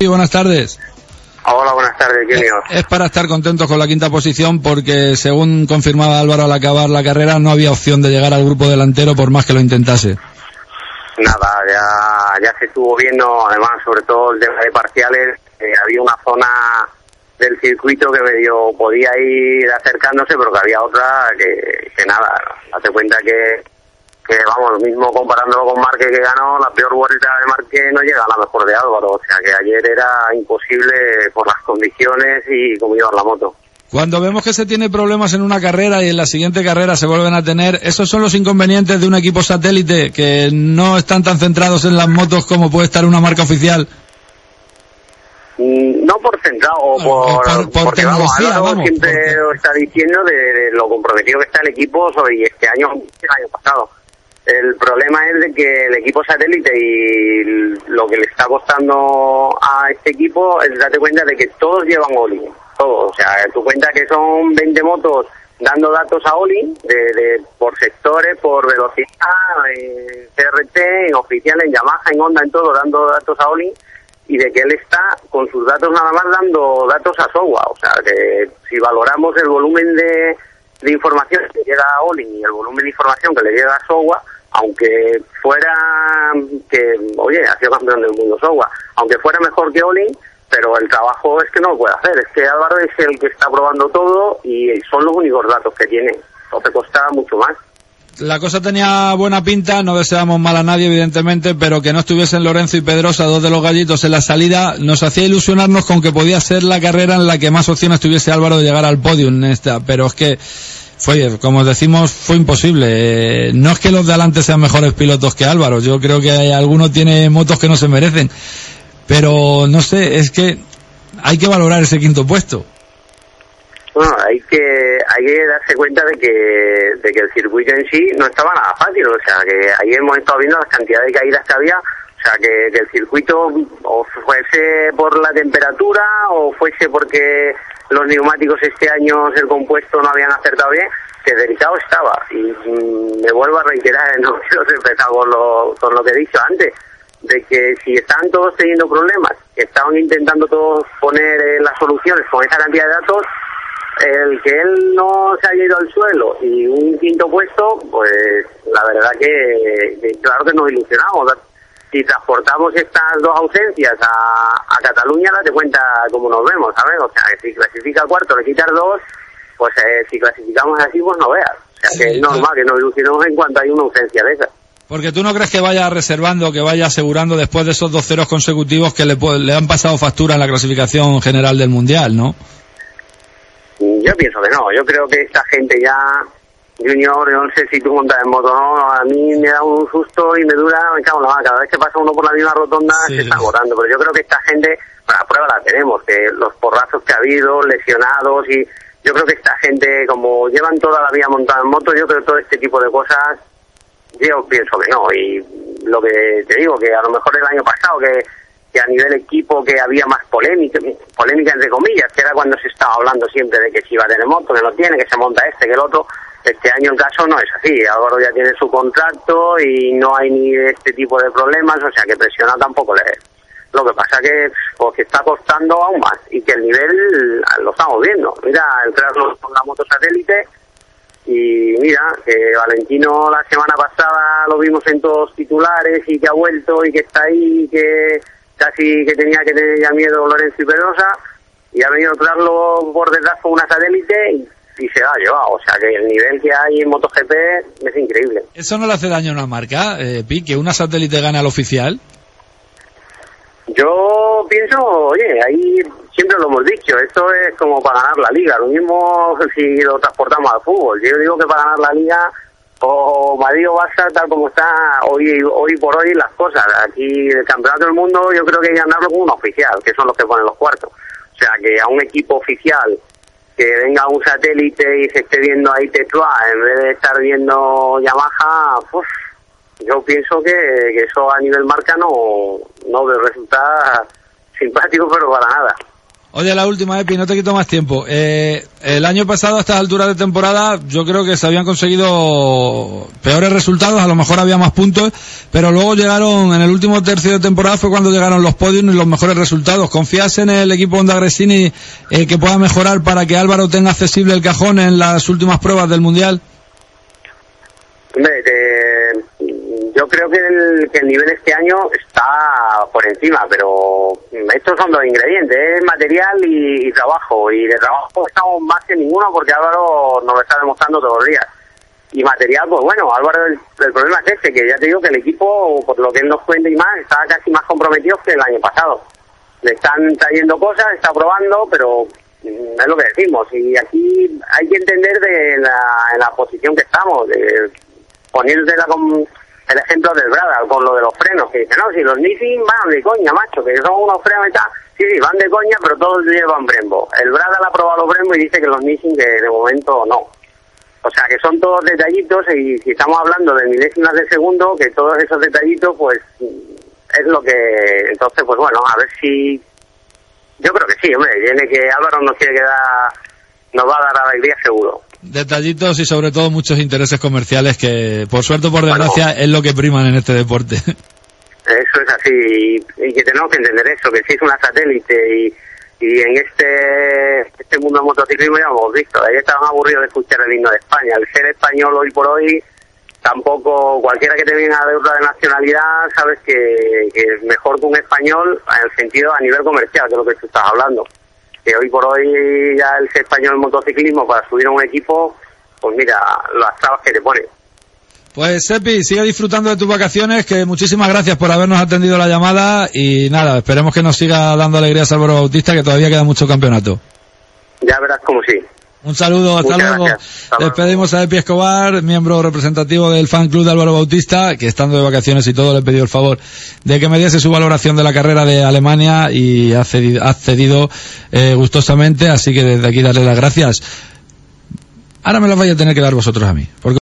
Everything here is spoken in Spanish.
Sí, buenas tardes. Hola, buenas tardes, Junior. Es para estar contentos con la quinta posición porque, según confirmaba Álvaro al acabar la carrera, no había opción de llegar al grupo delantero por más que lo intentase. Nada, ya, ya se estuvo viendo, además, sobre todo el tema de parciales, eh, había una zona del circuito que medio podía ir acercándose, pero que había otra que, que nada, hace cuenta que que vamos, lo mismo comparándolo con Marque que ganó, la peor vuelta de Marque no llega a la mejor de Álvaro, o sea que ayer era imposible por las condiciones y cómo llevar la moto. Cuando vemos que se tiene problemas en una carrera y en la siguiente carrera se vuelven a tener, esos son los inconvenientes de un equipo satélite que no están tan centrados en las motos como puede estar una marca oficial. Mm, no por centrado, o por, por, porque vamos, tecnología, Álvaro vamos, siempre porque- está diciendo de, de lo comprometido que está el equipo y este año el año pasado. El problema es de que el equipo satélite y lo que le está costando a este equipo es date cuenta de que todos llevan Oli, todos. O sea, tú cuenta que son 20 motos dando datos a Oli de, de- por sectores, por velocidad, en CRT, en oficial, en Yamaha, en Honda, en todo, dando datos a Oli y de que él está con sus datos nada más dando datos a Sowa. O sea, que si valoramos el volumen de, de información que llega a Olin y el volumen de información que le llega a Sowa, aunque fuera que, oye, ha sido campeón del mundo Sowa, aunque fuera mejor que Olin, pero el trabajo es que no lo puede hacer. Es que Álvaro es el que está probando todo y son los únicos datos que tiene. Te cuesta mucho más. La cosa tenía buena pinta, no deseamos mal a nadie evidentemente, pero que no estuviesen Lorenzo y Pedrosa, dos de los gallitos en la salida, nos hacía ilusionarnos con que podía ser la carrera en la que más opciones tuviese Álvaro de llegar al podio en esta, pero es que fue, como decimos, fue imposible. Eh, no es que los de adelante sean mejores pilotos que Álvaro, yo creo que alguno tiene motos que no se merecen, pero no sé, es que hay que valorar ese quinto puesto. Bueno, hay que hay que darse cuenta de que de que el circuito en sí no estaba nada fácil, o sea que ahí hemos estado viendo las cantidades de caídas que había, o sea que, que el circuito o fuese por la temperatura o fuese porque los neumáticos este año el compuesto no habían acertado bien, que delicado estaba. Y mm, me vuelvo a reiterar, no quiero empezar con lo, con lo que he dicho antes, de que si están todos teniendo problemas, que estaban intentando todos poner eh, las soluciones con esa cantidad de datos, el que él no se haya ido al suelo y un quinto puesto, pues la verdad que, que claro que nos ilusionamos. Si transportamos estas dos ausencias a, a Cataluña, date cuenta cómo nos vemos, ¿sabes? O sea, si clasifica cuarto, le quitas dos, pues eh, si clasificamos así, pues no veas. O sea, que es normal que nos ilusionemos en cuanto hay una ausencia de esas. Porque tú no crees que vaya reservando, que vaya asegurando después de esos dos ceros consecutivos que le, pu- le han pasado factura en la clasificación general del Mundial, ¿no? Pienso que no, yo creo que esta gente ya, Junior, yo no sé si tú montas en moto no, a mí me da un susto y me dura, me cago en la cada vez que pasa uno por la misma rotonda Sí. se está agotando, pero yo creo que esta gente, la prueba la tenemos, que los porrazos que ha habido, lesionados y yo creo que esta gente, como llevan toda la vida montada en moto, yo creo que todo este tipo de cosas, yo pienso que no, y lo que te digo, que a lo mejor el año pasado, que que a nivel equipo que había más polémica, polémica entre comillas, que era cuando se estaba hablando siempre de que si iba a tener moto, que no tiene, que se monta este, que el otro. Este año el caso no es así. Álvaro ya tiene su contrato y no hay ni este tipo de problemas, o sea que presiona tampoco le. Lo que pasa que, pues, que está costando aún más y que el nivel lo estamos viendo. Mira, el Krasnov con la moto satélite y mira, que Valentino la semana pasada lo vimos en todos titulares y que ha vuelto y que está ahí y que casi que tenía que tener ya miedo Lorenzo y Pedrosa y ha venido a traerlo por detrás con una satélite y, y se la ha llevado. O sea que el nivel que hay en MotoGP es increíble. ¿Eso no le hace daño a una marca, eh, Pi, que una satélite gane al oficial? Yo pienso, oye, ahí siempre lo hemos dicho, esto es como para ganar la liga, lo mismo si lo transportamos al fútbol. Yo digo que para ganar la liga o Madrid o Barça tal como está hoy hoy por hoy las cosas. Aquí el campeonato del mundo yo creo que hay que ganarlo con un oficial, que son los que ponen los cuartos. O sea que a un equipo oficial que venga un satélite y se esté viendo ahí Tetua en vez de estar viendo Yamaha, pues yo pienso que, que eso a nivel marca no, no resulta simpático, pero para nada. Oye, la última, Epi, no te quito más tiempo. Eh, el año pasado, a estas alturas de temporada, yo creo que se habían conseguido peores resultados, a lo mejor había más puntos, pero luego llegaron, en el último tercio de temporada fue cuando llegaron los podios y los mejores resultados. ¿Confías en el equipo Honda Gresini eh, que pueda mejorar para que Álvaro tenga accesible el cajón en las últimas pruebas del Mundial? Yo creo que el, que el nivel este año está por encima, pero estos son dos ingredientes, es material y, trabajo. Y de trabajo estamos más que ninguno porque Álvaro nos lo está demostrando todos los días. Y material, pues bueno, Álvaro, el, problema es este, que ya te digo que el equipo, por lo que nos cuenta y más, está casi más comprometido que el año pasado. Le están trayendo cosas, está probando, pero mm, es lo que decimos. Y aquí hay que entender de la, posición que estamos, de ponerse la, el ejemplo del Brada con lo de los frenos, que dice, no, si los Nissin van de coña, macho, que son unos frenos y tal, sí, sí, van de coña, pero todos llevan Brembo. El Brada le ha probado Brembo y dice que los Nissin que de momento no. O sea, que son todos detallitos y si estamos hablando de milésimas de segundo, que todos esos detallitos, pues es lo que... Entonces, pues bueno, a ver si... Yo creo que sí, hombre, tiene que Álvaro nos quiere quedar... Nos va a dar alegría seguro detallitos y sobre todo muchos intereses comerciales que, por suerte o por desgracia, es lo que priman en este deporte. Eso es así, y, que tenemos que entender eso, que si es una satélite y, y en este este mundo motociclismo ya lo hemos visto, ahí estaban aburridos de escuchar el himno de España. El ser español hoy por hoy, tampoco, cualquiera que te venga de otra nacionalidad, sabes que, que es mejor que un español en el sentido a nivel comercial, que es lo que tú estás hablando que hoy por hoy ya el español motociclismo para subir a un equipo, pues mira, las trabas que te pone. Pues Sepi, sigue disfrutando de tus vacaciones, que muchísimas gracias por habernos atendido la llamada y nada, esperemos que nos siga dando alegrías Álvaro Bautista, que todavía queda mucho campeonato. Ya verás como sí. Un saludo, hasta luego. Despedimos a Epi Escobar, miembro representativo del fan club de Álvaro Bautista, que estando de vacaciones y todo le he pedido el favor de que me diese su valoración de la carrera de Alemania y ha cedido, ha cedido eh, gustosamente, así que desde aquí darle las gracias. Ahora me las vais a tener que dar vosotros a mí. Porque